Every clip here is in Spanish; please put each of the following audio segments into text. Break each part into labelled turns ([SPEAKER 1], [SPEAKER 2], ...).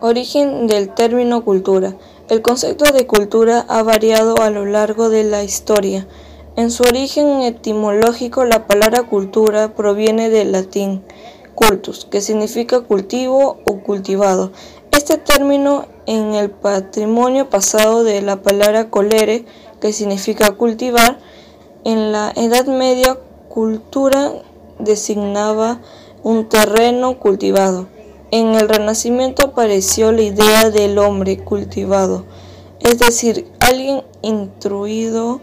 [SPEAKER 1] Origen del término cultura. El concepto de cultura ha variado a lo largo de la historia. En su origen etimológico, la palabra cultura proviene del latín cultus, que significa cultivo o cultivado. Este término en el patrimonio pasado de la palabra colere, que significa cultivar, en la Edad Media cultura designaba un terreno cultivado. En el Renacimiento apareció la idea del hombre cultivado, es decir, alguien instruido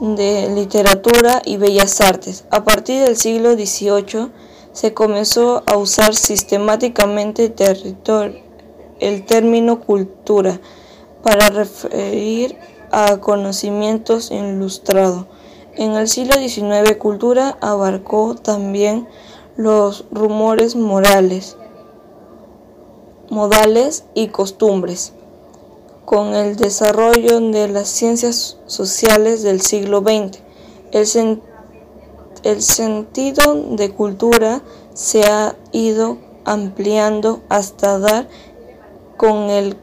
[SPEAKER 1] de literatura y bellas artes. A partir del siglo XVIII se comenzó a usar sistemáticamente el término cultura para referir a conocimientos ilustrados. En el siglo XIX, cultura abarcó también los rumores morales modales y costumbres. Con el desarrollo de las ciencias sociales del siglo XX, el, sentido de cultura se ha ido ampliando hasta dar con el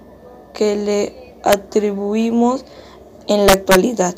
[SPEAKER 1] que le atribuimos en la actualidad.